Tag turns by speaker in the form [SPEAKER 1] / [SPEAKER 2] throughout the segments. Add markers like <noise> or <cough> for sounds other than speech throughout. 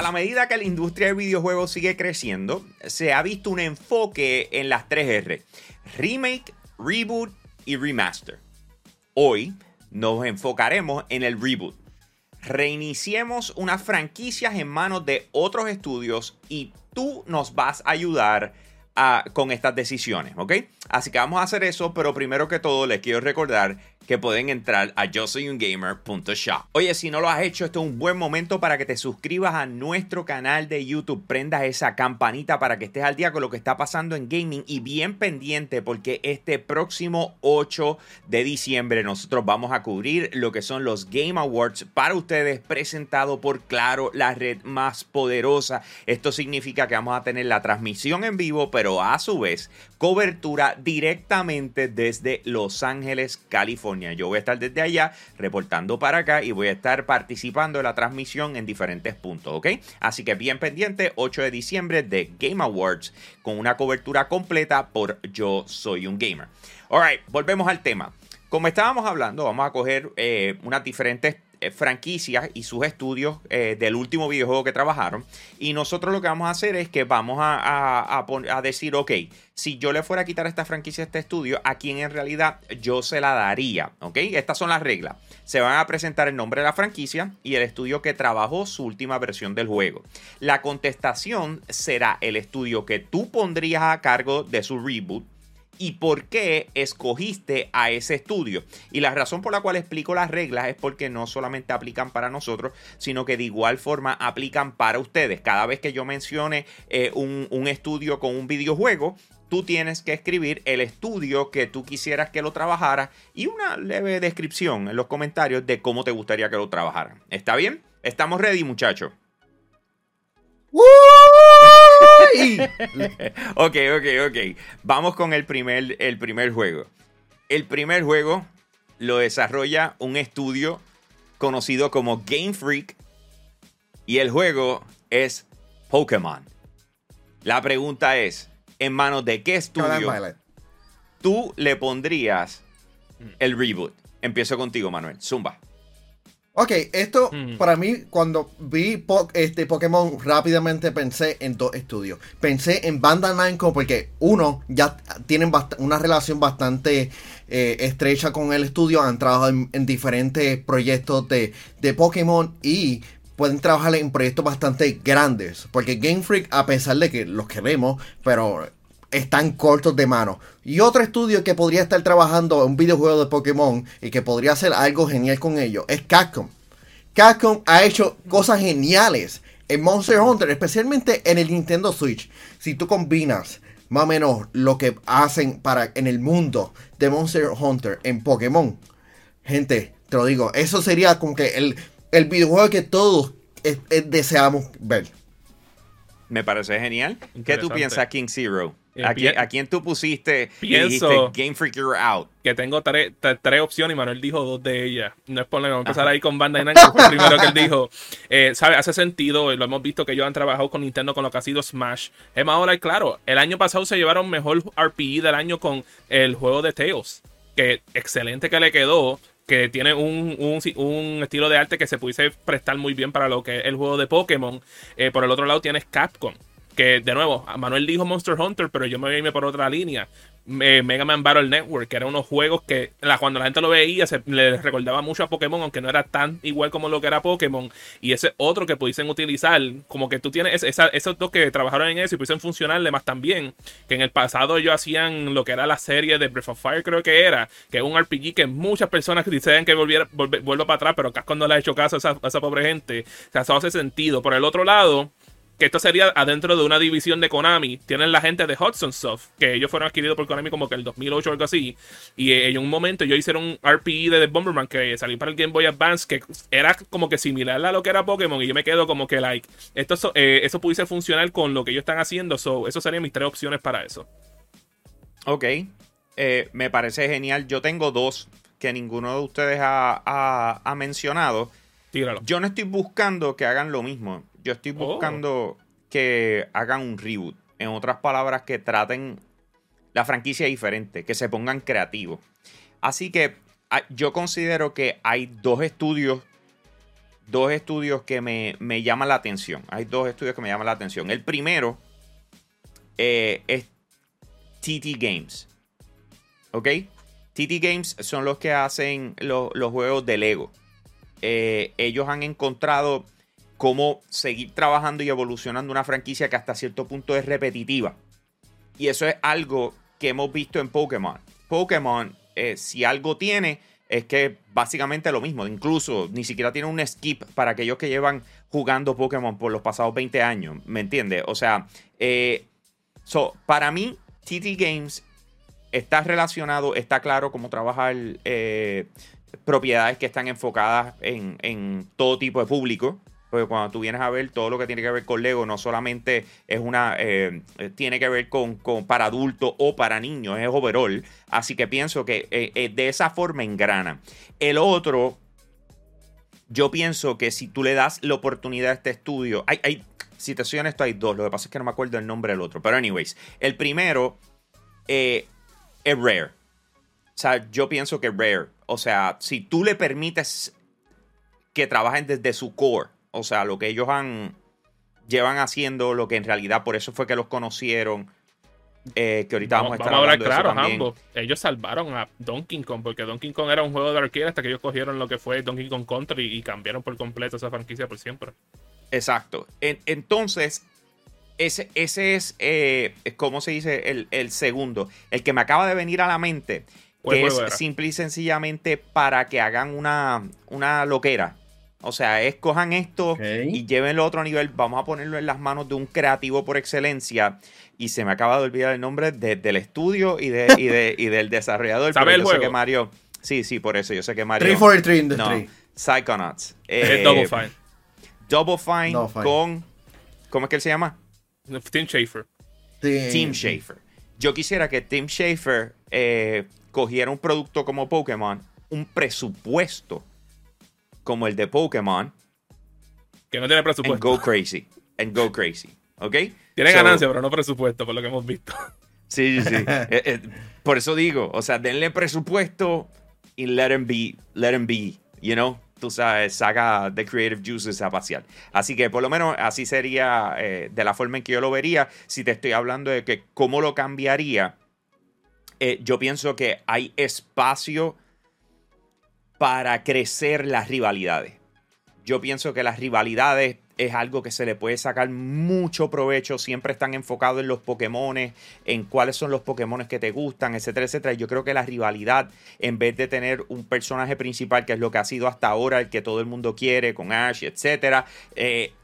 [SPEAKER 1] a la medida que la industria de videojuegos sigue creciendo, se ha visto un enfoque en las 3R. Remake, reboot y remaster. Hoy nos enfocaremos en el reboot. Reiniciemos unas franquicias en manos de otros estudios y tú nos vas a ayudar con estas decisiones, ¿ok? Así que vamos a hacer eso, pero primero que todo les quiero recordar que pueden entrar a yo soy un gamer.shop. Oye, si no lo has hecho, este es un buen momento para que te suscribas a nuestro canal de YouTube, prendas esa campanita para que estés al día con lo que está pasando en gaming y bien pendiente porque este próximo 8 de diciembre nosotros vamos a cubrir lo que son los Game Awards para ustedes presentado por Claro, la red más poderosa. Esto significa que vamos a tener la transmisión en vivo, pero a su vez cobertura directamente desde Los Ángeles, California. Yo voy a estar desde allá reportando para acá y voy a estar participando en la transmisión en diferentes puntos, ¿ok? Así que bien pendiente, 8 de diciembre de Game Awards con una cobertura completa por Yo Soy un Gamer. Alright, volvemos al tema. Como estábamos hablando, vamos a coger eh, unas diferentes franquicias y sus estudios eh, del último videojuego que trabajaron. Y nosotros lo que vamos a hacer es que vamos a, a, decir, ok, si yo le fuera a quitar esta franquicia a este estudio, ¿a quién en realidad yo se la daría? ¿Ok? Estas son las reglas. Se van a presentar el nombre de la franquicia y el estudio que trabajó su última versión del juego. La contestación será el estudio que tú pondrías a cargo de su reboot y por qué escogiste a ese estudio. Y la razón por la cual explico las reglas es porque no solamente aplican para nosotros, sino que de igual forma aplican para ustedes. Cada vez que yo mencione eh, un, estudio con un videojuego, tú tienes que escribir el estudio que tú quisieras que lo trabajara y una leve descripción en los comentarios de cómo te gustaría que lo trabajara. ¿Está bien? Estamos ready, muchachos. <laughs> ok, ok, ok. Vamos con el primer, el primer juego. El primer juego lo desarrolla un estudio conocido como Game Freak y el juego es Pokémon. La pregunta es, ¿en manos de qué estudio tú le pondrías el reboot? Empiezo contigo, Manuel. Zumba.
[SPEAKER 2] Ok, esto para mí, cuando vi este Pokémon, rápidamente pensé en dos estudios. Pensé en Bandai Namco porque, uno, ya tienen una relación bastante eh, estrecha con el estudio, han trabajado en, diferentes proyectos de, de Pokémon y pueden trabajar en proyectos bastante grandes. Porque Game Freak, a pesar de que los queremos, pero están cortos de mano. Y otro estudio que podría estar trabajando en un videojuego de Pokémon y que podría hacer algo genial con ellos es Capcom. Capcom ha hecho cosas geniales en Monster Hunter, especialmente en el Nintendo Switch. Si tú combinas más o menos lo que hacen para en el mundo de Monster Hunter en Pokémon, gente, te lo digo, eso sería como que el, el videojuego que todos deseamos ver.
[SPEAKER 1] Me parece genial. ¿Qué tú piensas, King Zero? ¿A quién, tú pusiste pienso Game Freak Out?
[SPEAKER 3] Que tengo tres, opciones y Manuel dijo dos de ellas. No es por vamos a empezar ahí con Bandai Namco, fue el primero que él dijo. <laughs> Eh, ¿sabe? Hace sentido, lo hemos visto que ellos han trabajado con Nintendo con lo que ha sido Smash. Es más, ahora, claro, el año pasado se llevaron mejor RPE del año con el juego de Tails. Que excelente que le quedó que tiene un, un, estilo de arte que se pudiese prestar muy bien para lo que es el juego de Pokémon. Eh, por el otro lado tienes Capcom, que de nuevo, Manuel dijo Monster Hunter, pero yo me voy por otra línea. Mega Man Battle Network, que eran unos juegos que cuando la gente lo veía se le recordaba mucho a Pokémon, aunque no era tan igual como lo que era Pokémon. Y ese otro que pudiesen utilizar, como que tú tienes esos dos que trabajaron en eso y pudiesen funcionarle más también. Que en el pasado ellos hacían lo que era la serie de Breath of Fire, creo que era, que es un RPG que muchas personas dicen que volviera, vuelva para atrás, pero Casco no le ha hecho caso a esa, a esa pobre gente. O sea, eso hace sentido. Por el otro lado que esto sería adentro de una división de Konami. Tienen la gente de Hudson Soft, que ellos fueron adquiridos por Konami como que el 2008 o algo así. Y en un momento ellos hicieron un RPE de The Bomberman que salió para el Game Boy Advance, que era como que similar a lo que era Pokémon. Y yo me quedo como que, like, esto, eh, eso pudiese funcionar con lo que ellos están haciendo. So, eso serían mis tres opciones para eso.
[SPEAKER 1] Ok. Eh, me parece genial. Yo tengo dos que ninguno de ustedes ha, mencionado. Yo no estoy buscando que hagan lo mismo. Yo estoy oh. buscando que hagan un reboot. En otras palabras, que traten la franquicia diferente, que se pongan creativos. Así que yo considero que hay dos estudios dos estudios que me, llaman la atención. Hay dos estudios que me llaman la atención. El primero eh, es TT Games. ¿Ok? TT Games son los que hacen los juegos de Lego. Eh, ellos han encontrado cómo seguir trabajando y evolucionando una franquicia que hasta cierto punto es repetitiva. Y eso es algo que hemos visto en Pokémon. Pokémon, eh, si algo tiene, es que básicamente lo mismo. Incluso ni siquiera tiene un skip para aquellos que llevan jugando Pokémon por los pasados 20 años. ¿Me entiendes? O sea, eh, para mí, TT Games está relacionado, está claro cómo trabajar eh, propiedades que están enfocadas en, en todo tipo de público. Porque cuando tú vienes a ver todo lo que tiene que ver con Lego, no solamente es una. Eh, tiene que ver con, para adultos o para niños, es overall. Así que pienso que eh, eh, de esa forma engrana. El otro, yo pienso que si tú le das la oportunidad a este estudio. Hay, hay, si te soy honesto, hay dos. Lo que pasa es que no me acuerdo el nombre del otro. Pero, anyways, el primero es Rare. O sea, yo pienso que Rare. O sea, si tú le permites que trabajen desde su core o sea, lo que ellos han llevan haciendo, lo que en realidad por eso fue que los conocieron. Eh, que ahorita vamos, a estar vamos a hablar claro,
[SPEAKER 3] ambos. Ellos salvaron a Donkey Kong porque Donkey Kong era un juego de arcade hasta que ellos cogieron lo que fue Donkey Kong Country y cambiaron por completo esa franquicia por siempre.
[SPEAKER 1] Exacto. entonces, ese, ese es, eh, ¿cómo se dice? El, segundo. El que me acaba de venir a la mente, que es simple y sencillamente para que hagan una, una loquera. O sea, escojan esto y llévenlo a otro nivel. Vamos a ponerlo en las manos de un creativo por excelencia. Y se me acaba de olvidar el nombre del estudio y, de, del desarrollador.
[SPEAKER 3] ¿Sabe el yo juego?
[SPEAKER 1] sé que Mario. Sí, sí, por eso. Yo sé que Mario.
[SPEAKER 2] 343 Industry.
[SPEAKER 1] No, Psychonauts.
[SPEAKER 3] Eh, Double Fine.
[SPEAKER 1] Double Fine, con. ¿Cómo es que él se llama?
[SPEAKER 3] Tim Schafer.
[SPEAKER 1] Tim Schafer. Yo quisiera que Tim Schafer eh, cogiera un producto como Pokémon, un presupuesto como el de Pokémon.
[SPEAKER 3] Que no tiene presupuesto.
[SPEAKER 1] And go crazy. And go crazy. ¿Ok?
[SPEAKER 3] Tiene ganancia, pero no presupuesto, por lo que hemos visto. <laughs>
[SPEAKER 1] Sí, sí, sí. <laughs> Eh, eh, por eso digo, o sea, denle presupuesto y let him be, let him be, you know? Tú sabes, saca The Creative Juices a pasear. Así que por lo menos así sería eh, de la forma en que yo lo vería. Si te estoy hablando de que cómo lo cambiaría, yo pienso que hay espacio para crecer las rivalidades. Yo pienso que las rivalidades es algo que se le puede sacar mucho provecho. Siempre están enfocados en los Pokémon, en cuáles son los Pokémon que te gustan, etcétera, etcétera. Yo creo que la rivalidad, en vez de tener un personaje principal, que es lo que ha sido hasta ahora, el que todo el mundo quiere, con Ash, etcétera, eh,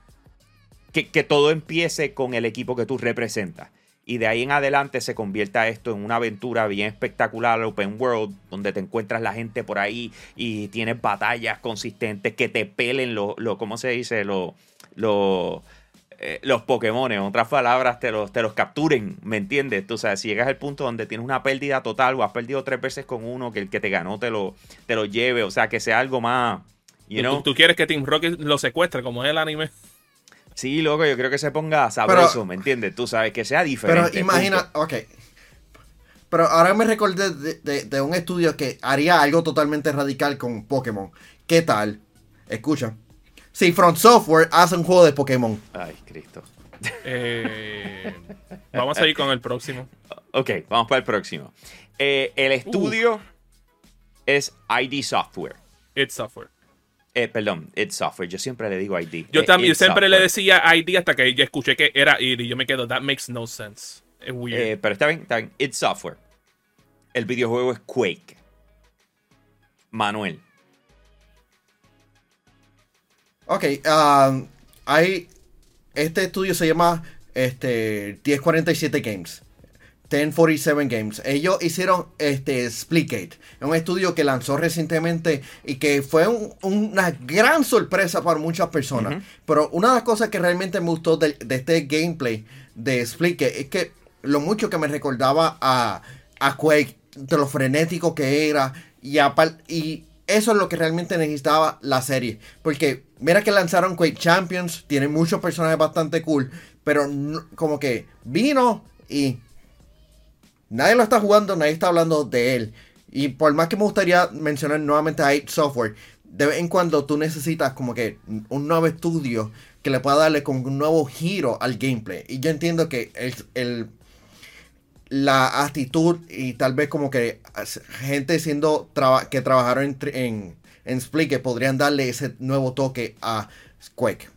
[SPEAKER 1] que, que todo empiece con el equipo que tú representas y de ahí en adelante se convierta esto en una aventura bien espectacular, open world, donde te encuentras la gente por ahí y tienes batallas consistentes que te pelen los, lo, ¿cómo se dice? Los, los, eh, los Pokémon, en otras palabras, te los, te los capturen, ¿me entiendes? Tú sabes, si llegas al punto donde tienes una pérdida total o has perdido tres veces con uno, que el que te ganó te lo, te lo lleve, o sea, que sea algo más... You know?
[SPEAKER 3] ¿Tú, quieres que Team Rocket lo secuestre como es el anime?
[SPEAKER 1] Sí, loco, yo creo que se ponga sabroso, ¿me entiendes? Tú sabes, que sea diferente.
[SPEAKER 2] Pero imagina, ok. Pero ahora me recordé de, un estudio que haría algo totalmente radical con Pokémon. ¿Qué tal? Escucha. Si Front Software hace un juego de Pokémon.
[SPEAKER 1] Ay, Cristo.
[SPEAKER 3] Eh, vamos a ir con el próximo. <laughs>
[SPEAKER 1] Ok, vamos para el próximo. Eh, el estudio es ID Software.
[SPEAKER 3] It's Software.
[SPEAKER 1] Eh, perdón, It's Software. Yo siempre le digo ID.
[SPEAKER 3] Yo eh, también siempre le decía ID hasta que ya escuché que era ID y yo me quedo, that makes no sense. Es weird.
[SPEAKER 1] Eh, pero está bien, está bien. It's Software. El videojuego es Quake. Manuel.
[SPEAKER 2] Ok, um, hay. Este estudio se llama este, 1047 Games. 1047 Games. Ellos hicieron este Splitgate, un estudio que lanzó recientemente y que fue una gran sorpresa para muchas personas. Pero una de las cosas que realmente me gustó de, este gameplay de Splitgate es que lo mucho que me recordaba a, a Quake, de lo frenético que era y, y eso es lo que realmente necesitaba la serie. Porque mira que lanzaron Quake Champions, tiene muchos personajes bastante cool, pero como que vino y Nadie lo está jugando, nadie está hablando de él. Y por más que me gustaría mencionar nuevamente a 8 Software, de vez en cuando tú necesitas como que un nuevo estudio que le pueda darle como un nuevo giro al gameplay. Y yo entiendo que el, la actitud y tal vez como que gente siendo que trabajaron en, en, en Split que podrían darle ese nuevo toque a Quake.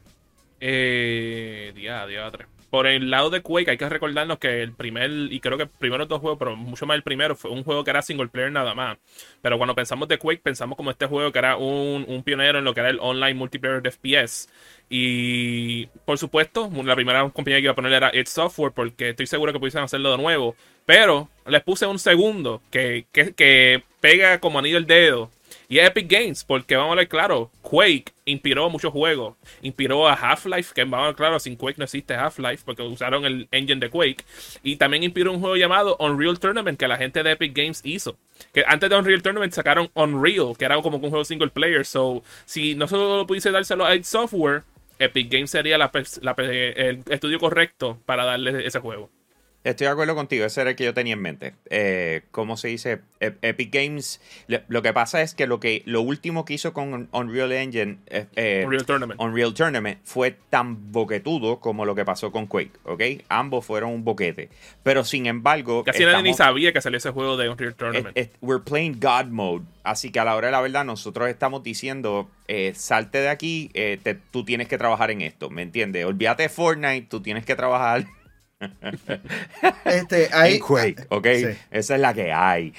[SPEAKER 3] Eh, día, día, tres por el lado de Quake hay que recordarnos que el primer, y creo que primero dos juegos, pero mucho más el primero, fue un juego que era single player nada más. Pero cuando pensamos de Quake, pensamos como este juego que era un, un pionero en lo que era el online multiplayer de FPS. Y por supuesto, la primera compañía que iba a poner era It Software, porque estoy seguro que pudiesen hacerlo de nuevo. Pero les puse un segundo que, que, que pega como anillo el dedo y Epic Games, porque vamos a ver claro, Quake inspiró muchos juegos. Inspiró a Half-Life, que vamos a ver claro, sin Quake no existe Half-Life, porque usaron el engine de Quake. Y también inspiró un juego llamado Unreal Tournament, que la gente de Epic Games hizo. Que antes de Unreal Tournament sacaron Unreal, que era como un juego single player. So, si no solo pudiese dárselo a id Software, Epic Games sería el estudio correcto para darle ese juego.
[SPEAKER 1] Estoy de acuerdo contigo, ese era el que yo tenía en mente. Eh, ¿Cómo se dice? Epic Games. Lo que pasa es que lo que lo último que hizo con Unreal Engine, eh, eh,
[SPEAKER 3] Unreal, Tournament.
[SPEAKER 1] Unreal Tournament, fue tan boquetudo como lo que pasó con Quake, ¿ok? Ambos fueron un boquete. Pero sin embargo.
[SPEAKER 3] Casi nadie ni sabía que salía ese juego de Unreal Tournament.
[SPEAKER 1] we're playing God Mode. Así que a la hora de la verdad, nosotros estamos diciendo: salte de aquí, tú tienes que trabajar en esto, ¿me entiendes? Olvídate de Fortnite, tú tienes que trabajar
[SPEAKER 2] este, <laughs> hay,
[SPEAKER 1] Quake, ok. Esa es la que hay.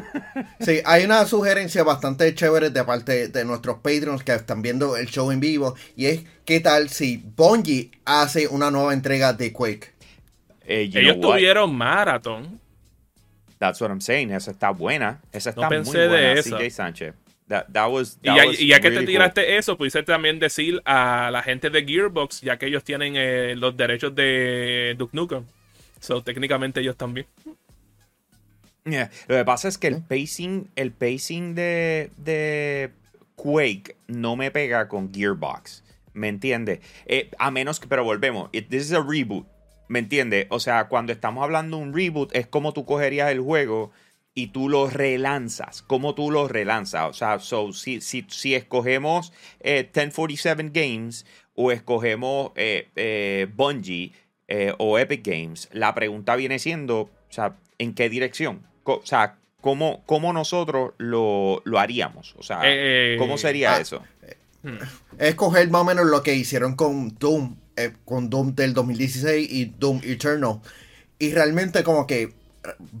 [SPEAKER 1] <laughs>
[SPEAKER 2] sí, hay una sugerencia bastante chévere de parte de nuestros Patreons que están viendo el show en vivo. Y es: ¿qué tal si Bungie hace una nueva entrega de Quake?
[SPEAKER 3] Eh, Ellos tuvieron Marathon.
[SPEAKER 1] That's what I'm saying. Esa está buena. Esa está
[SPEAKER 3] muy
[SPEAKER 1] buena.
[SPEAKER 3] De
[SPEAKER 1] CJ Sánchez
[SPEAKER 3] y, ya, que te tiraste eso, pudiste también decir a la gente de Gearbox, ya que ellos tienen eh, los derechos de Duke Nukem. So, técnicamente ellos también.
[SPEAKER 1] Lo que pasa es que el pacing, el pacing de, de Quake no me pega con Gearbox. ¿Me entiendes? Eh, a menos que, pero volvemos. this is a reboot. ¿Me entiendes? O sea, cuando estamos hablando de un reboot, es como tú cogerías el juego y tú lo relanzas. ¿Cómo tú lo relanzas? O sea, si, si, escogemos 1047 eh, Games o escogemos eh, eh, Bungie o Epic Games, la pregunta viene siendo, o sea, ¿en qué dirección? O sea, ¿cómo, cómo nosotros lo, haríamos? O sea, ¿cómo sería ah, eso?
[SPEAKER 2] Escoger más o menos lo que hicieron con Doom, con Doom del 2016 y Doom Eternal. Y realmente como que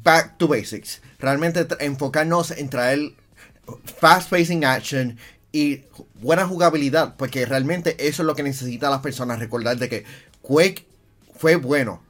[SPEAKER 2] back to basics. Realmente enfocarnos en traer fast pacing action y buena jugabilidad, porque realmente eso es lo que necesitan las personas recordar de que Quake fue bueno.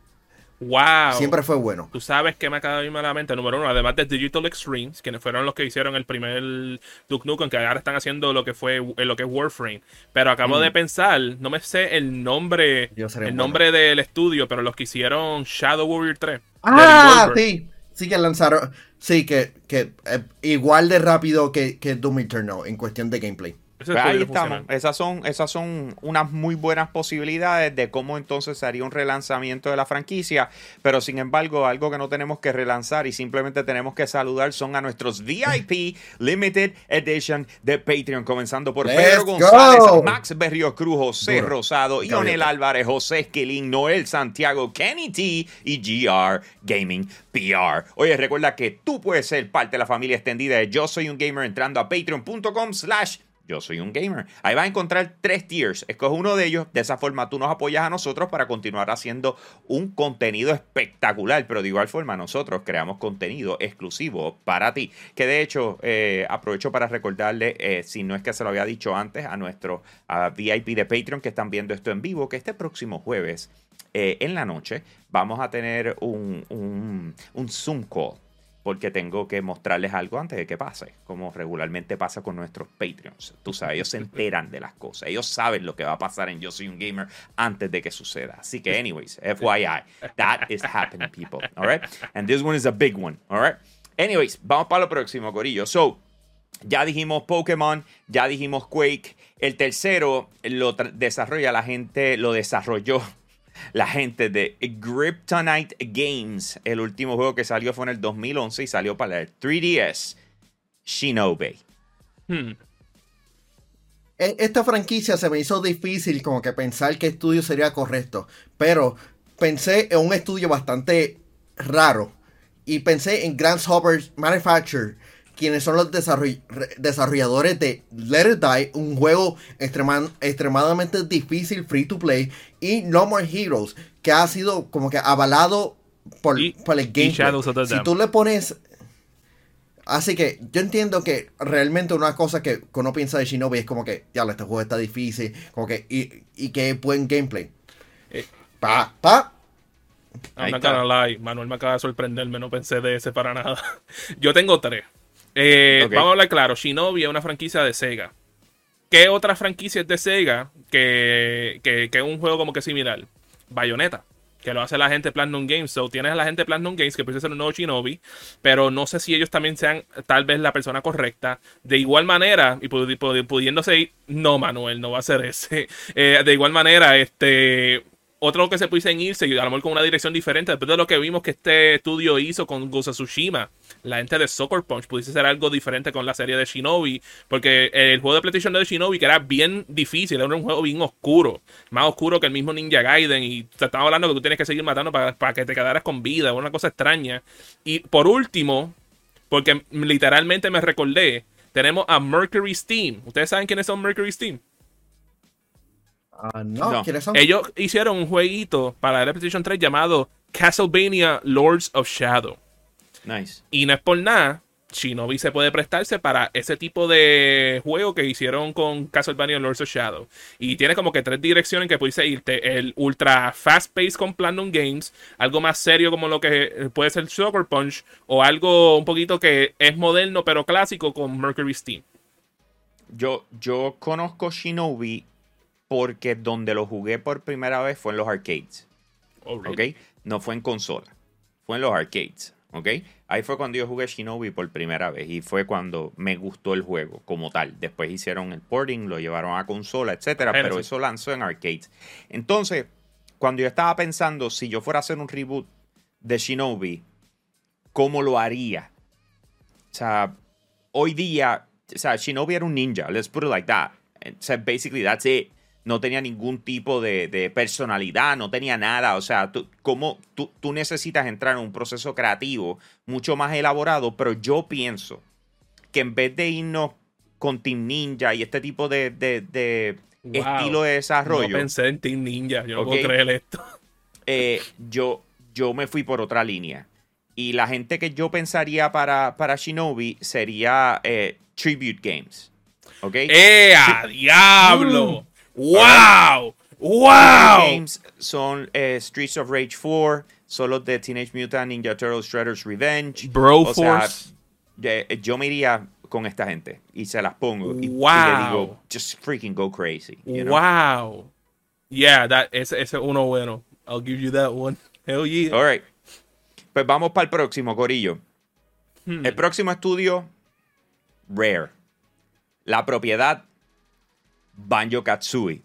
[SPEAKER 3] Wow.
[SPEAKER 2] Siempre fue bueno.
[SPEAKER 3] Tú sabes que me acaba de irme a la mente, número uno, además de Digital Extremes, quienes fueron los que hicieron el primer Duke Nukem, que ahora están haciendo lo que fue lo que es Warframe. Pero acabo de mm. pensar, no me sé el nombre, el nombre del estudio, pero los que hicieron Shadow Warrior 3.
[SPEAKER 2] Ah, sí. Sí que lanzaron. Sí, que, que eh, igual de rápido que, que Doom Eternal en cuestión de gameplay.
[SPEAKER 1] Pues ahí estamos. Esas son, esas son unas muy buenas posibilidades de cómo entonces haría un relanzamiento de la franquicia. Pero sin embargo, algo que no tenemos que relanzar y simplemente tenemos que saludar son a nuestros VIP <laughs> Limited Edition de Patreon. Comenzando por Pedro González, Max Berrio Cruz, José Rosado, Ionel Álvarez, José Esquilín, Noel Santiago, Kenny T y GR Gaming PR. Oye, recuerda que tú puedes ser parte de la familia extendida de Yo Soy un Gamer entrando a patreon.com slash yo soy un gamer. Ahí vas a encontrar tres tiers. Escoge uno de ellos. De esa forma tú nos apoyas a nosotros para continuar haciendo un contenido espectacular. Pero de igual forma nosotros creamos contenido exclusivo para ti. Que de hecho eh, aprovecho para recordarle, eh, si no es que se lo había dicho antes, a nuestro VIP de Patreon que están viendo esto en vivo, que este próximo jueves eh, en la noche vamos a tener un, un, un Zoom call porque tengo que mostrarles algo antes de que pase, como regularmente pasa con nuestros Patreons. Tú sabes, ellos se <laughs> enteran de las cosas, ellos saben lo que va a pasar en Yo Soy un Gamer antes de que suceda. Así que, anyways, <laughs> FYI, that is happening, people, alright? And this one is a big one, alright? Anyways, vamos para lo próximo, Corillo. So, ya dijimos Pokémon, ya dijimos Quake. El tercero lo desarrolla la gente, lo desarrolló la gente de Kryptonite Games. El último juego que salió fue en el 2011 y salió para el 3DS. Shinobi. Hmm.
[SPEAKER 2] e, esta franquicia se me hizo difícil como que pensar qué estudio sería correcto, pero pensé en un estudio bastante raro y pensé en Grasshopper Manufacture, quienes son los desarrolladores de Let It Die, un juego extremadamente difícil, free to play, y No More Heroes, que ha sido como que avalado por, el gameplay. Si tú le pones Así que yo entiendo que realmente una cosa que uno piensa de Shinobi es como que, ya, este juego está difícil, como que, y, y que buen gameplay. Eh, pa, pa.
[SPEAKER 3] Manuel me acaba de sorprenderme, no pensé de ese para nada. <laughs> yo tengo tres. Eh, vamos a hablar claro, Shinobi es una franquicia de Sega. ¿Qué otra franquicia es de Sega que, que, que es un juego como que similar? Bayonetta que lo hace la gente Platinum Games. So, tienes a la gente Platinum Games que puede ser un nuevo Shinobi, pero no sé si ellos también sean tal vez la persona correcta. De igual manera, y pudiéndose ir, no, Manuel, no va a ser ese. <laughs> Eh, de igual manera, este otro que se pudiesen irse, a lo mejor con una dirección diferente, después de lo que vimos que este estudio hizo con Gosa Tsushima, la gente de Soccer Punch pudiese ser algo diferente con la serie de Shinobi, porque el juego de PlayStation de Shinobi, que era bien difícil, era un juego bien oscuro, más oscuro que el mismo Ninja Gaiden, y te estaba hablando que tú tienes que seguir matando para, para que te quedaras con vida, una cosa extraña. Y por último, porque literalmente me recordé, tenemos a Mercury Steam. ¿Ustedes saben quiénes son Mercury Steam?
[SPEAKER 2] Ah, no.
[SPEAKER 3] Ellos hicieron un jueguito para la PlayStation 3 llamado Castlevania Lords of Shadow.
[SPEAKER 1] Nice.
[SPEAKER 3] Y no es por nada, Shinobi se puede prestarse para ese tipo de juego que hicieron con Castlevania Lords of Shadow. Y tiene como que tres direcciones que puedes irte. El ultra fast pace con Platinum Games, algo más serio como lo que puede ser Sugar Punch, o algo un poquito que es moderno pero clásico con Mercury Steam.
[SPEAKER 1] Yo, yo conozco Shinobi porque donde lo jugué por primera vez fue en los arcades. Oh, No fue en consola, fue en los arcades. ¿Ok? Ahí fue cuando yo jugué Shinobi por primera vez y fue cuando me gustó el juego como tal. Después hicieron el porting, lo llevaron a consola, etcétera, pero eso lanzó en arcades. Entonces, cuando yo estaba pensando si yo fuera a hacer un reboot de Shinobi, ¿cómo lo haría? O sea, hoy día, o sea, Shinobi era un ninja, let's put it like that. O sea, basically that's it no tenía ningún tipo de, personalidad, no tenía nada. O sea, tú, como, tú, necesitas entrar en un proceso creativo mucho más elaborado, pero yo pienso que en vez de irnos con Team Ninja y este tipo de, estilo de desarrollo.
[SPEAKER 3] No pensé en Team Ninja, yo no puedo creer esto. <laughs>
[SPEAKER 1] Eh, yo, yo me fui por otra línea. Y la gente que yo pensaría para, para Shinobi sería eh, Tribute Games. ¿Ok?
[SPEAKER 3] ¡Eh, a diablo! ¡Wow! ¡Wow!
[SPEAKER 1] Games son eh, Streets of Rage 4, son los de Teenage Mutant Ninja Turtles Shredder's Revenge.
[SPEAKER 3] Bro Force.
[SPEAKER 1] Eh, yo me iría con esta gente y se las pongo. Y, wow. le digo, just freaking go crazy.
[SPEAKER 3] Wow. Yeah, that, ese, ese uno bueno. I'll give you that one. Hell yeah.
[SPEAKER 1] All right. Pues vamos para el próximo, Corillo. Hmm. El próximo estudio, Rare. La propiedad Banjo Katsui.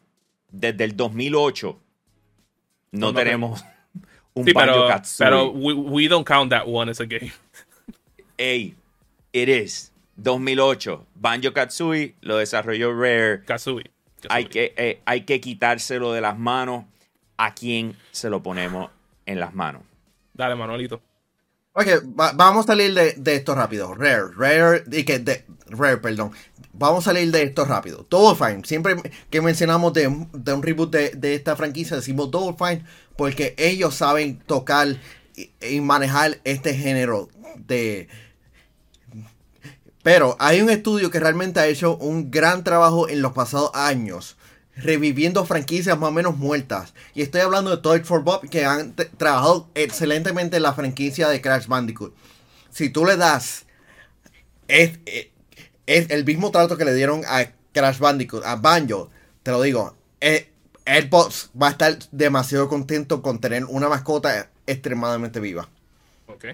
[SPEAKER 1] Desde el 2008 no, tenemos <laughs> un Banjo Katsui.
[SPEAKER 3] Pero we, don't count that one as a game.
[SPEAKER 1] Hey, it is. 2008. Banjo Katsui lo desarrolló Rare.
[SPEAKER 3] Katsui.
[SPEAKER 1] Hay, que, eh, hay que quitárselo de las manos. ¿A quién se lo ponemos en las manos?
[SPEAKER 3] Dale, Manuelito.
[SPEAKER 2] Ok, vamos a salir de, esto rápido. Rare, Rare, y que de, Rare, perdón. Vamos a salir de esto rápido. Double Fine. Siempre que mencionamos de, un reboot de, esta franquicia, decimos Double Fine porque ellos saben tocar y, manejar este género. Pero hay un estudio que realmente ha hecho un gran trabajo en los pasados años reviviendo franquicias más o menos muertas. Y estoy hablando de Toy for Bob, que han trabajado excelentemente en la franquicia de Crash Bandicoot. Si tú le das es, es, el mismo trato que le dieron a Crash Bandicoot, a Banjo, te lo digo, el, boss va a estar demasiado contento con tener una mascota extremadamente viva.
[SPEAKER 3] Ok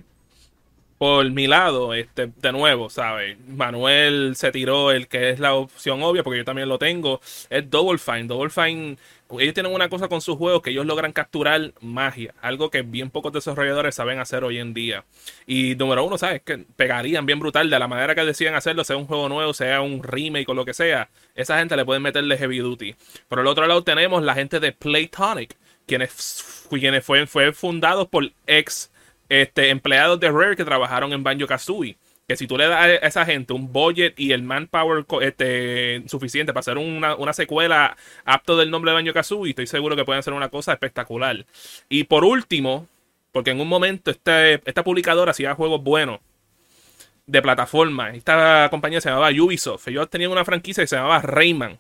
[SPEAKER 3] por mi lado, este, de nuevo, ¿sabes? Manuel se tiró el que es la opción obvia, porque yo también lo tengo. Es Double Fine. Double Fine ellos tienen una cosa con sus juegos que ellos logran capturar magia, algo que bien pocos desarrolladores saben hacer hoy en día. Y número uno, ¿sabes? Que pegarían bien brutal de la manera que decían hacerlo, sea un juego nuevo, sea un remake o lo que sea. Esa gente le pueden meterle heavy duty. Por el otro lado tenemos la gente de Playtonic, quienes, quienes fueron, fue fundados por ex este, empleados de Rare que trabajaron en Banjo Kazooie que si tú le das a esa gente un budget y el manpower este, suficiente para hacer una, secuela apto del nombre de Banjo Kazooie, estoy seguro que pueden hacer una cosa espectacular. Y por último, porque en un momento este, esta publicadora hacía juegos buenos de plataforma. Esta compañía se llamaba Ubisoft. Ellos tenían una franquicia que se llamaba Rayman.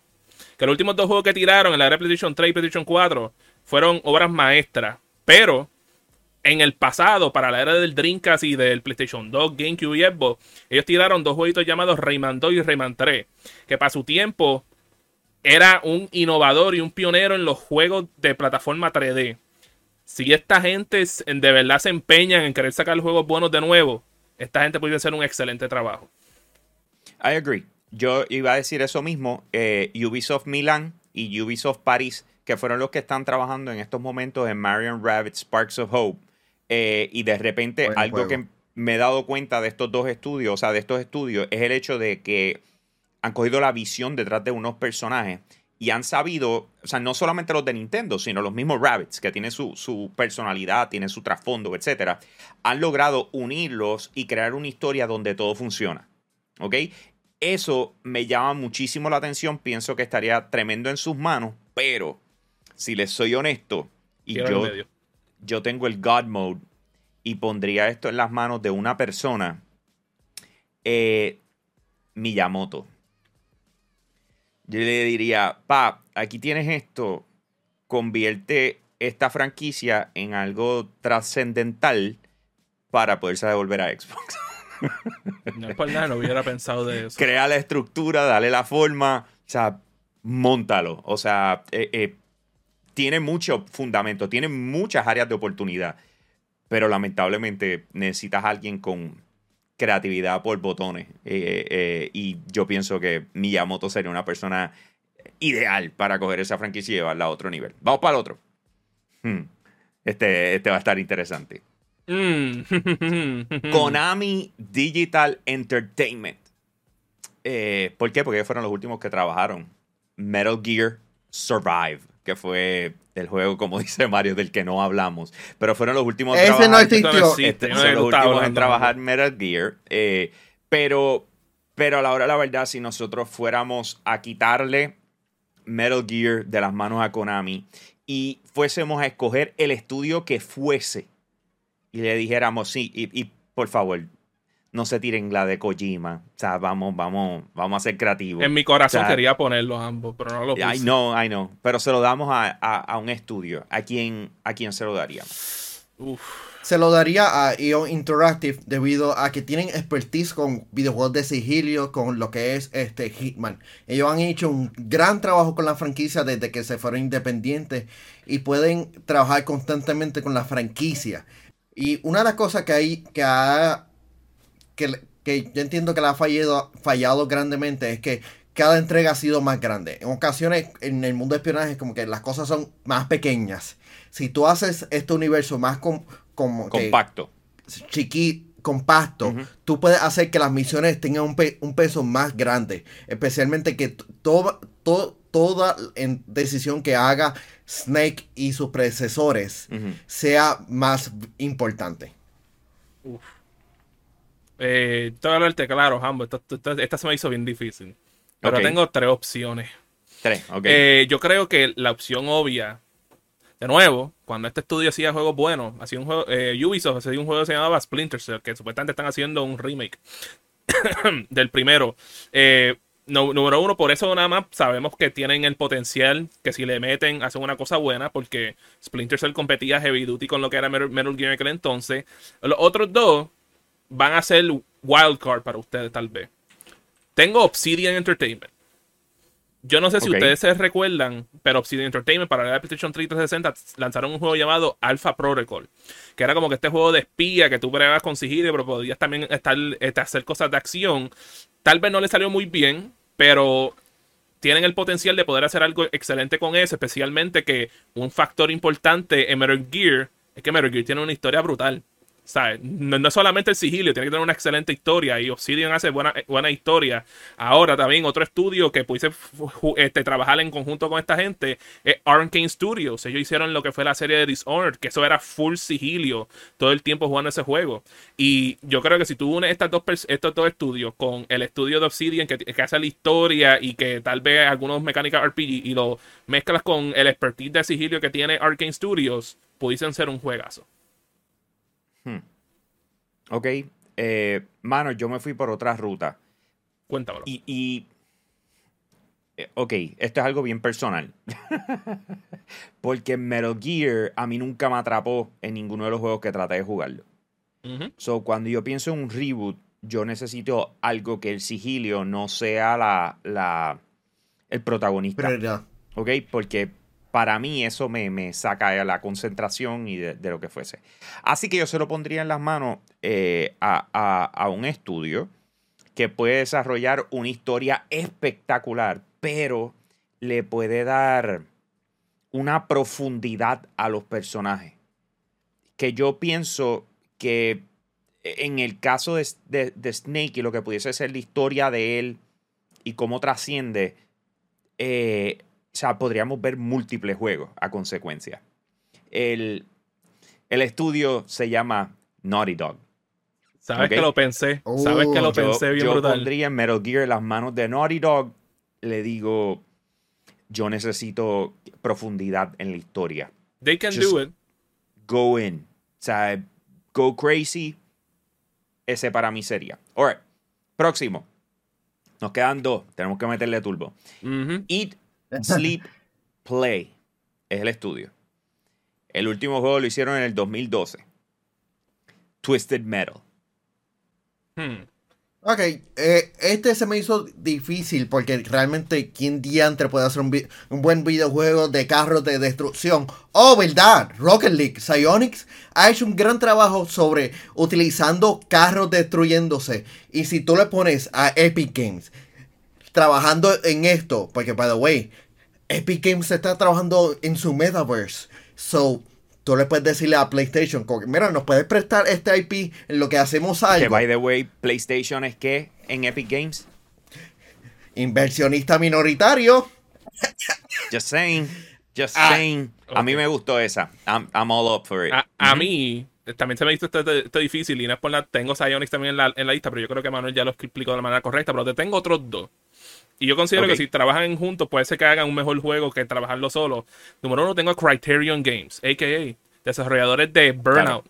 [SPEAKER 3] Que los últimos dos juegos que tiraron en la era PlayStation 3 y PlayStation 4 fueron obras maestras. Pero en el pasado, para la era del Dreamcast y del PlayStation 2, GameCube y Xbox, ellos tiraron dos jueguitos llamados Rayman 2 y Rayman 3, que para su tiempo era un innovador y un pionero en los juegos de plataforma 3D. Si esta gente de verdad se empeñan en querer sacar juegos buenos de nuevo, esta gente puede hacer un excelente trabajo.
[SPEAKER 1] I agree. Yo iba a decir eso mismo. Eh, Ubisoft Milan y Ubisoft Paris, que fueron los que están trabajando en estos momentos en Marion Rabbit Sparks of Hope, eh, y de repente algo que me he dado cuenta de estos dos estudios, o sea, de estos estudios, es el hecho de que han cogido la visión detrás de unos personajes y han sabido, o sea, no solamente los de Nintendo, sino los mismos Rabbits, que tienen su, su personalidad, tienen su trasfondo, etcétera, han logrado unirlos y crear una historia donde todo funciona. ¿Ok? Eso me llama muchísimo la atención, pienso que estaría tremendo en sus manos, pero si les soy honesto, y yo yo tengo el God Mode y pondría esto en las manos de una persona, eh, Miyamoto. Yo le diría, pa, aquí tienes esto, convierte esta franquicia en algo trascendental para poderse devolver a Xbox. <laughs>
[SPEAKER 3] No es por nada, no hubiera pensado de eso.
[SPEAKER 1] Crea la estructura, dale la forma, o sea, montalo. O sea, eh, eh, tiene mucho fundamento, tiene muchas áreas de oportunidad, pero lamentablemente necesitas a alguien con creatividad por botones. Eh, eh, y yo pienso que Miyamoto sería una persona ideal para coger esa franquicia y llevarla a otro nivel. Vamos para el otro. Hmm. Este, este va a estar interesante. Mm. <laughs> Konami Digital Entertainment. Eh, ¿Por qué? Porque fueron los últimos que trabajaron. Metal Gear Survive que fue el juego, como <laughs> dice Mario, del que no hablamos. Pero fueron los últimos
[SPEAKER 2] Ese no existió.
[SPEAKER 1] Este, son los últimos en trabajar Metal Gear. Eh, pero, pero a la hora la verdad, si nosotros fuéramos a quitarle Metal Gear de las manos a Konami y fuésemos a escoger el estudio que fuese y le dijéramos, sí, y por favor, no se tiren la de Kojima. O sea, vamos, vamos, vamos a ser creativos.
[SPEAKER 3] En mi corazón quería ponerlos ambos, pero no lo puse.
[SPEAKER 1] Ay, no, ay, no. Pero se lo damos a, un estudio. ¿A quién, ¿A quién se lo daríamos?
[SPEAKER 2] Se lo daría a Ion Interactive debido a que tienen expertise con videojuegos de sigilio, con lo que es este Hitman. Ellos han hecho un gran trabajo con la franquicia desde que se fueron independientes y pueden trabajar constantemente con la franquicia. Y una de las cosas que, hay, que ha que, yo entiendo que la ha fallado, fallado grandemente es que cada entrega ha sido más grande. En ocasiones, en el mundo de espionaje, como que las cosas son más pequeñas. Si tú haces este universo más como
[SPEAKER 1] compacto,
[SPEAKER 2] chiqui, compacto, tú puedes hacer que las misiones tengan un, peso más grande. Especialmente que toda decisión que haga Snake y sus predecesores sea más importante. Uf.
[SPEAKER 3] Eh, te voy a hablarte claro, Hambo. Esta, se me hizo bien difícil. Pero tengo tres opciones.
[SPEAKER 1] Tres, ok.
[SPEAKER 3] Eh, yo creo que la opción obvia, de nuevo, cuando este estudio hacía juegos buenos, hacía un juego, eh, Ubisoft hacía un juego que se llamaba Splinter Cell, que supuestamente están haciendo un remake <coughs> del primero. Eh, número uno, por eso nada más sabemos que tienen el potencial que si le meten, hacen una cosa buena, porque Splinter Cell competía Heavy Duty con lo que era Metal Gear en aquel entonces. Los otros dos van a ser wildcard para ustedes, tal vez. Tengo Obsidian Entertainment. Yo no sé si ustedes se recuerdan, pero Obsidian Entertainment para la PlayStation 3 360 lanzaron un juego llamado Alpha Protocol, que era como que este juego de espía que tú pruebas con sigilo, pero podías también estar, este, hacer cosas de acción. Tal vez no le salió muy bien, pero tienen el potencial de poder hacer algo excelente con eso, especialmente que un factor importante en Metal Gear es que Metal Gear tiene una historia brutal. No, no, solamente el sigilio, tiene que tener una excelente historia y Obsidian hace buena, buena historia. Ahora también otro estudio que pudiese este, trabajar en conjunto con esta gente es Arkane Studios. Ellos hicieron lo que fue la serie de Dishonored, que eso era full sigilio todo el tiempo jugando ese juego. Y yo creo que si tú unes estas dos, estos dos estudios con el estudio de Obsidian que, que hace la historia y que tal vez algunos mecánicas RPG y lo mezclas con el expertise de sigilio que tiene Arkane Studios, pudiesen ser un juegazo.
[SPEAKER 1] Hmm. Ok. Eh, mano, yo me fui por otra ruta.
[SPEAKER 3] Cuéntamelo.
[SPEAKER 1] Y, eh, ok, esto es algo bien personal. <laughs> Porque Metal Gear a mí nunca me atrapó en ninguno de los juegos que traté de jugarlo. So, cuando yo pienso en un reboot, yo necesito algo que el sigilio no sea la, la el protagonista. Ok, porque para mí eso me, saca de la concentración y de, lo que fuese. Así que yo se lo pondría en las manos eh, a, un estudio que puede desarrollar una historia espectacular, pero le puede dar una profundidad a los personajes. Que yo pienso que en el caso de, Snake y lo que pudiese ser la historia de él y cómo trasciende, eh, o sea, podríamos ver múltiples juegos a consecuencia. El, estudio se llama Naughty Dog.
[SPEAKER 3] Sabes que lo pensé. Sabes que lo pensé bien
[SPEAKER 1] yo pondría Metal Gear en las manos de Naughty Dog. Le digo, yo necesito profundidad en la historia.
[SPEAKER 3] They can do it.
[SPEAKER 1] Go in. O sea, go crazy. Ese para mí sería. Alright. Próximo. Nos quedan dos. Tenemos que meterle turbo. Eat Sleep Play es el estudio. El último juego lo hicieron en el 2012. Twisted Metal.
[SPEAKER 2] Hmm. Ok, eh, este se me hizo difícil porque realmente ¿quién diantre puede hacer un, un, buen videojuego de carros de destrucción? Oh, verdad, Rocket League, Psyonix ha hecho un gran trabajo sobre utilizando carros destruyéndose. Y si tú le pones a Epic Games trabajando en esto, porque, by the way, Epic Games está trabajando en su metaverse. So, tú le puedes decirle a PlayStation, mira, nos puedes prestar este IP en lo que hacemos algo.
[SPEAKER 1] Que, by the way, PlayStation es que en Epic Games.
[SPEAKER 2] Inversionista minoritario. <laughs>
[SPEAKER 1] Just saying. Just ah, saying. A mí me gustó esa. I'm, all up for it.
[SPEAKER 3] A, mí, también se me hizo esto, difícil y no es por la. Tengo Psyonix también en la, en la, lista, pero yo creo que Manuel ya lo explicó de la manera correcta. Pero te tengo otros dos. Y yo considero que si trabajan juntos, puede ser que hagan un mejor juego que trabajarlo solo. Número uno, tengo Criterion Games, a.k.a. desarrolladores de Burnout.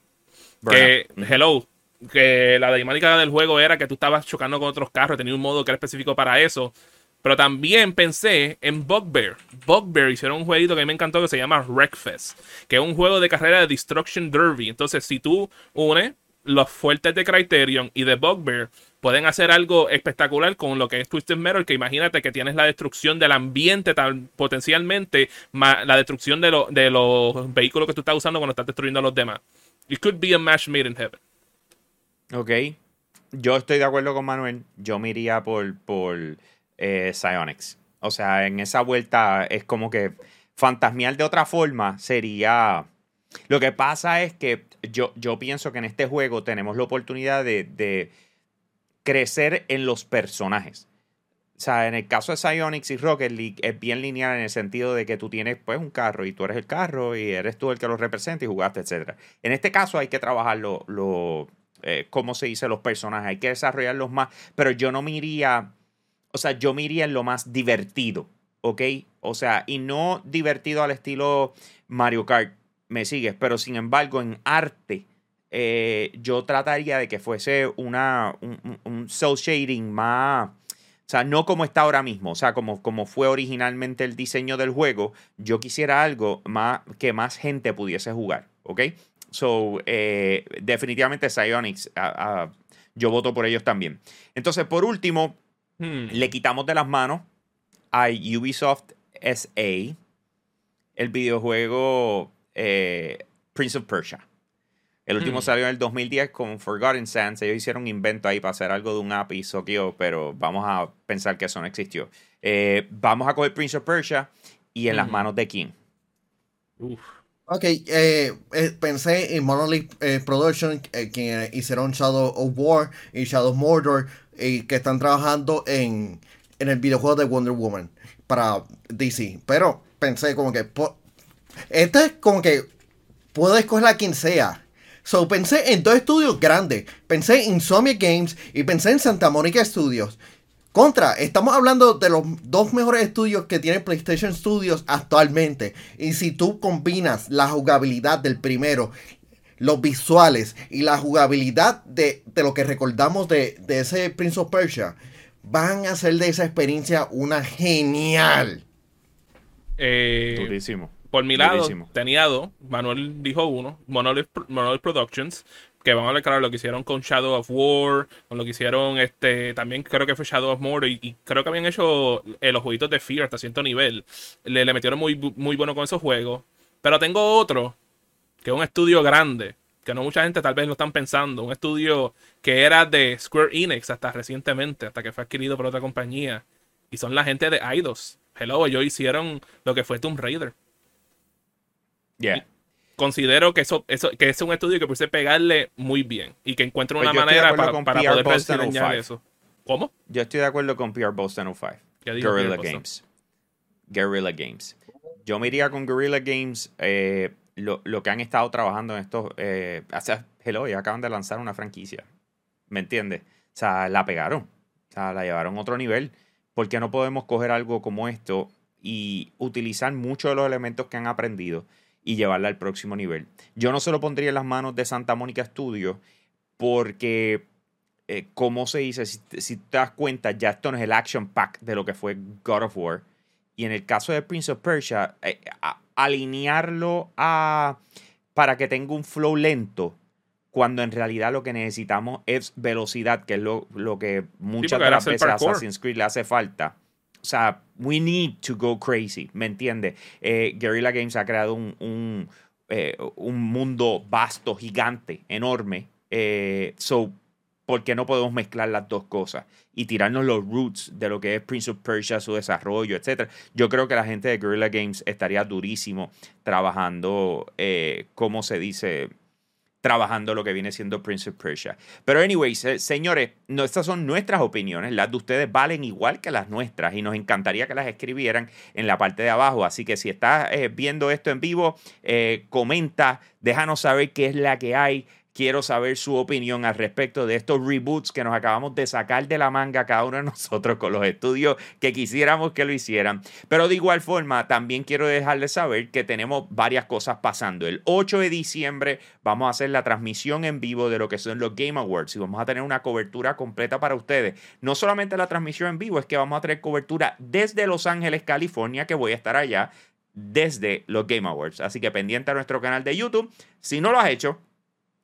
[SPEAKER 3] Que, hello, que la dinámica del juego era que tú estabas chocando con otros carros, tenía un modo que era específico para eso. Pero también pensé en Bugbear. Bugbear hicieron un jueguito que a mí me encantó que se llama Wreckfest, que es un juego de carrera de Destruction Derby. Entonces, si tú unes los fuertes de Criterion y de Bugbear, pueden hacer algo espectacular con lo que es Twisted Metal, que imagínate que tienes la destrucción del ambiente tan potencialmente, la destrucción de, los vehículos que tú estás usando cuando estás destruyendo a los demás. It could be a match made in heaven.
[SPEAKER 1] Ok. Yo estoy de acuerdo con Manuel. Yo me iría por, por eh, Psyonix. O sea, en esa vuelta es como que fantasmial de otra forma sería... Lo que pasa es que yo, yo pienso que en este juego tenemos la oportunidad de crecer en los personajes. O sea, en el caso de Psyonix y Rocket League es bien lineal en el sentido de que tú tienes pues un carro y tú eres el carro y eres tú el que lo representa y jugaste, etc. En este caso hay que trabajar lo, eh, cómo se dice los personajes, hay que desarrollarlos más, pero yo no me iría, o sea, yo me iría en lo más divertido, ¿ok? O sea, y no divertido al estilo Mario Kart, me sigues, pero sin embargo en arte eh, yo trataría de que fuese una, un, un shading más, o sea, no como está ahora mismo, o sea, como, como fue originalmente el diseño del juego, yo quisiera algo más que más gente pudiese jugar, ¿ok? So, eh, definitivamente Psyonix, yo voto por ellos también. Entonces, por último, hmm. le quitamos de las manos a Ubisoft SA el videojuego eh, Prince of Persia. El último salió en el 2010 con Forgotten Sands. Ellos hicieron un invento ahí para hacer algo de un app y soqueó, pero vamos a pensar que eso no existió. Eh, vamos a coger Prince of Persia y en las manos de quién.
[SPEAKER 2] Uf. Ok, eh, eh, pensé en Monolith Production, que hicieron Shadow of War y Shadow of Mordor, y que están trabajando en, en el videojuego de Wonder Woman para DC. Pero pensé como que, este es como que puedo escoger a quien sea. So pensé en dos estudios grandes. Pensé en Insomnia Games y pensé en Santa Monica Studios. Contra, estamos hablando de los dos mejores estudios que tiene PlayStation Studios actualmente. Y si tú combinas la jugabilidad del primero, los visuales y la jugabilidad de, lo que recordamos de, de, ese Prince of Persia, van a hacer de esa experiencia una genial.
[SPEAKER 3] Eh, Durísimo. Por mi lado, tenía dos. Manuel dijo uno. Monolith, Productions. Que vamos a hablar lo que hicieron con Shadow of War. Con lo que hicieron este. También creo que fue Shadow of Mordor. Y, creo que habían hecho eh, los jueguitos de Fear hasta cierto nivel. Le, le metieron muy, muy bueno con esos juegos. Pero tengo otro. Que es un estudio grande. Que no mucha gente tal vez lo están pensando. Un estudio que era de Square Enix hasta recientemente. Hasta que fue adquirido por otra compañía. Y son la gente de Eidos. Hello, ellos hicieron lo que fue Tomb Raider. Considero que eso, eso que es un estudio que puede pegarle muy bien y que encuentre una pues manera para, poder reseñar eso. ¿Cómo?
[SPEAKER 1] Yo estoy de acuerdo con PR Boston 05. Guerrilla Games. Guerrilla Games. Yo me iría con Guerrilla Games. Eh, lo, que han estado trabajando en estos. Eh, hello, y acaban de lanzar una franquicia. ¿Me entiendes? O sea, la pegaron. O sea, la llevaron a otro nivel. ¿Por qué no podemos coger algo como esto y utilizar muchos de los elementos que han aprendido? Y llevarla al próximo nivel. Yo no se lo pondría en las manos de Santa Mónica Studios porque, eh, como se dice, si, te das cuenta, ya esto no es el action pack de lo que fue God of War. Y en el caso de Prince of Persia, eh, alinearlo a para que tenga un flow lento, cuando en realidad lo que necesitamos es velocidad, que es lo, que muchas de las veces a Assassin's Creed le hace falta. O sea, we need to go crazy, ¿me entiendes? Eh, Guerrilla Games ha creado un, un, eh, un, mundo vasto, gigante, enorme. Eh, so, ¿por qué no podemos mezclar las dos cosas? Y tirarnos los roots de lo que es Prince of Persia, su desarrollo, etc. Yo creo que la gente de Guerrilla Games estaría durísimo trabajando, ¿cómo se dice? Trabajando lo que viene siendo Prince of Persia. Pero anyways, eh, señores, no, estas son nuestras opiniones, las de ustedes valen igual que las nuestras y nos encantaría que las escribieran en la parte de abajo. Así que si estás eh, viendo esto en vivo, eh, comenta, déjanos saber qué es la que hay quiero saber su opinión al respecto de estos reboots que nos acabamos de sacar de la manga cada uno de nosotros con los estudios que quisiéramos que lo hicieran. Pero de igual forma, también quiero dejarles saber que tenemos varias cosas pasando. El 8 de diciembre vamos a hacer la transmisión en vivo de lo que son los Game Awards y vamos a tener una cobertura completa para ustedes. No solamente la transmisión en vivo, es que vamos a tener cobertura desde Los Ángeles, California, que voy a estar allá desde los Game Awards. Así que pendiente a nuestro canal de YouTube. Si no lo has hecho,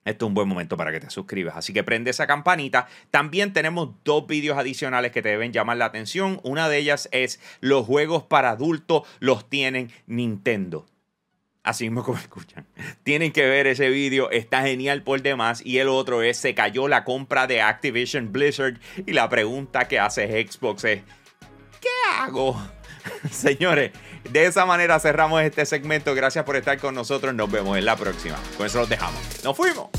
[SPEAKER 1] esto es un buen momento para que te suscribas. Así que prende esa campanita. También tenemos dos vídeos adicionales que te deben llamar la atención. Una de ellas es los juegos para adultos los tienen Nintendo. Así mismo como escuchan. Tienen que ver ese vídeo, está genial por demás. Y el otro es, se cayó la compra de Activision Blizzard. Y la pregunta que hace Xbox es, ¿qué hago? <laughs> Señores, de esa manera cerramos este segmento. Gracias por estar con nosotros. Nos vemos en la próxima. Con eso los dejamos. ¡Nos fuimos!